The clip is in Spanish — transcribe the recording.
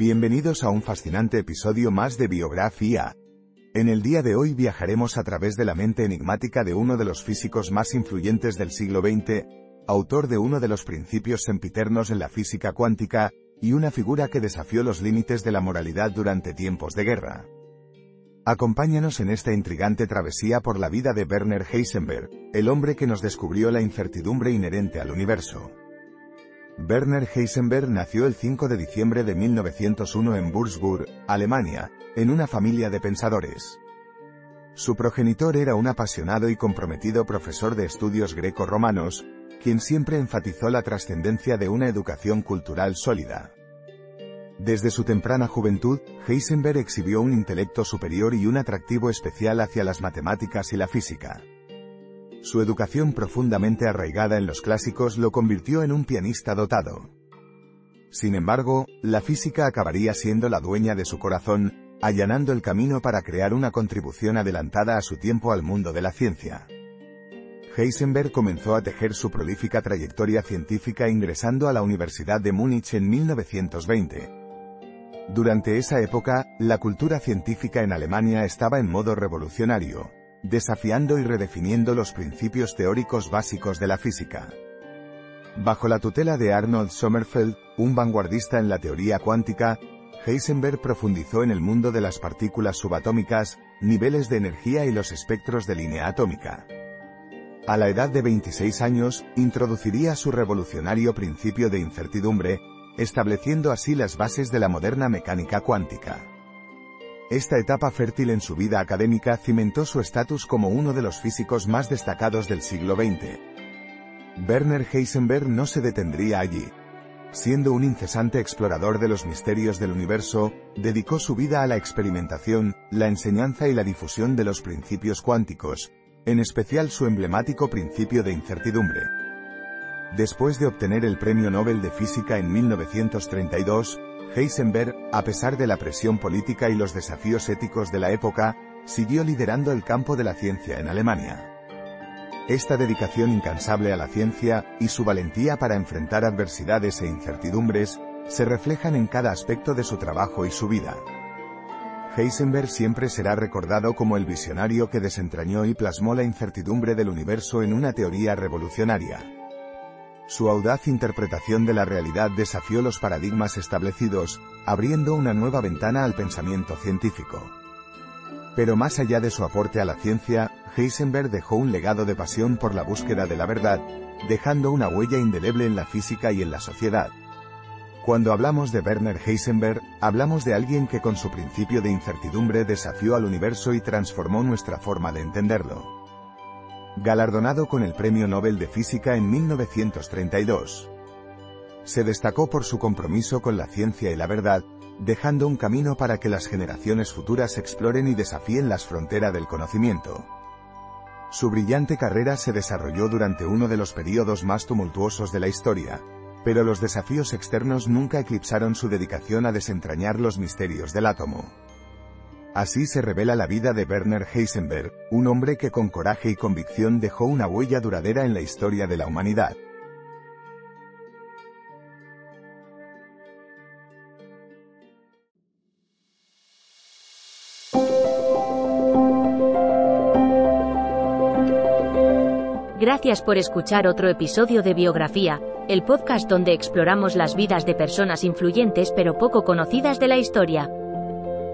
Bienvenidos a un fascinante episodio más de Biografía. En el día de hoy viajaremos a través de la mente enigmática de uno de los físicos más influyentes del siglo XX, autor de uno de los principios sempiternos en la física cuántica, y una figura que desafió los límites de la moralidad durante tiempos de guerra. Acompáñanos en esta intrigante travesía por la vida de Werner Heisenberg, el hombre que nos descubrió la incertidumbre inherente al universo. Werner Heisenberg nació el 5 de diciembre de 1901 en Würzburg, Alemania, en una familia de pensadores. Su progenitor era un apasionado y comprometido profesor de estudios greco-romanos, quien siempre enfatizó la trascendencia de una educación cultural sólida. Desde su temprana juventud, Heisenberg exhibió un intelecto superior y un atractivo especial hacia las matemáticas y la física. Su educación profundamente arraigada en los clásicos lo convirtió en un pianista dotado. Sin embargo, la física acabaría siendo la dueña de su corazón, allanando el camino para crear una contribución adelantada a su tiempo al mundo de la ciencia. Heisenberg comenzó a tejer su prolífica trayectoria científica ingresando a la Universidad de Múnich en 1920. Durante esa época, la cultura científica en Alemania estaba en modo revolucionario, desafiando y redefiniendo los principios teóricos básicos de la física. Bajo la tutela de Arnold Sommerfeld, un vanguardista en la teoría cuántica, Heisenberg profundizó en el mundo de las partículas subatómicas, niveles de energía y los espectros de línea atómica. A la edad de 26 años, introduciría su revolucionario principio de incertidumbre, estableciendo así las bases de la moderna mecánica cuántica. Esta etapa fértil en su vida académica cimentó su estatus como uno de los físicos más destacados del siglo XX. Werner Heisenberg no se detendría allí. Siendo un incesante explorador de los misterios del universo, dedicó su vida a la experimentación, la enseñanza y la difusión de los principios cuánticos, en especial su emblemático principio de incertidumbre. Después de obtener el Premio Nobel de Física en 1932, Heisenberg, a pesar de la presión política y los desafíos éticos de la época, siguió liderando el campo de la ciencia en Alemania. Esta dedicación incansable a la ciencia, y su valentía para enfrentar adversidades e incertidumbres, se reflejan en cada aspecto de su trabajo y su vida. Heisenberg siempre será recordado como el visionario que desentrañó y plasmó la incertidumbre del universo en una teoría revolucionaria. Su audaz interpretación de la realidad desafió los paradigmas establecidos, abriendo una nueva ventana al pensamiento científico. Pero más allá de su aporte a la ciencia, Heisenberg dejó un legado de pasión por la búsqueda de la verdad, dejando una huella indeleble en la física y en la sociedad. Cuando hablamos de Werner Heisenberg, hablamos de alguien que con su principio de incertidumbre desafió al universo y transformó nuestra forma de entenderlo. Galardonado con el Premio Nobel de Física en 1932. Se destacó por su compromiso con la ciencia y la verdad, dejando un camino para que las generaciones futuras exploren y desafíen las fronteras del conocimiento. Su brillante carrera se desarrolló durante uno de los períodos más tumultuosos de la historia, pero los desafíos externos nunca eclipsaron su dedicación a desentrañar los misterios del átomo. Así se revela la vida de Werner Heisenberg, un hombre que con coraje y convicción dejó una huella duradera en la historia de la humanidad. Gracias por escuchar otro episodio de Biografía, el podcast donde exploramos las vidas de personas influyentes pero poco conocidas de la historia.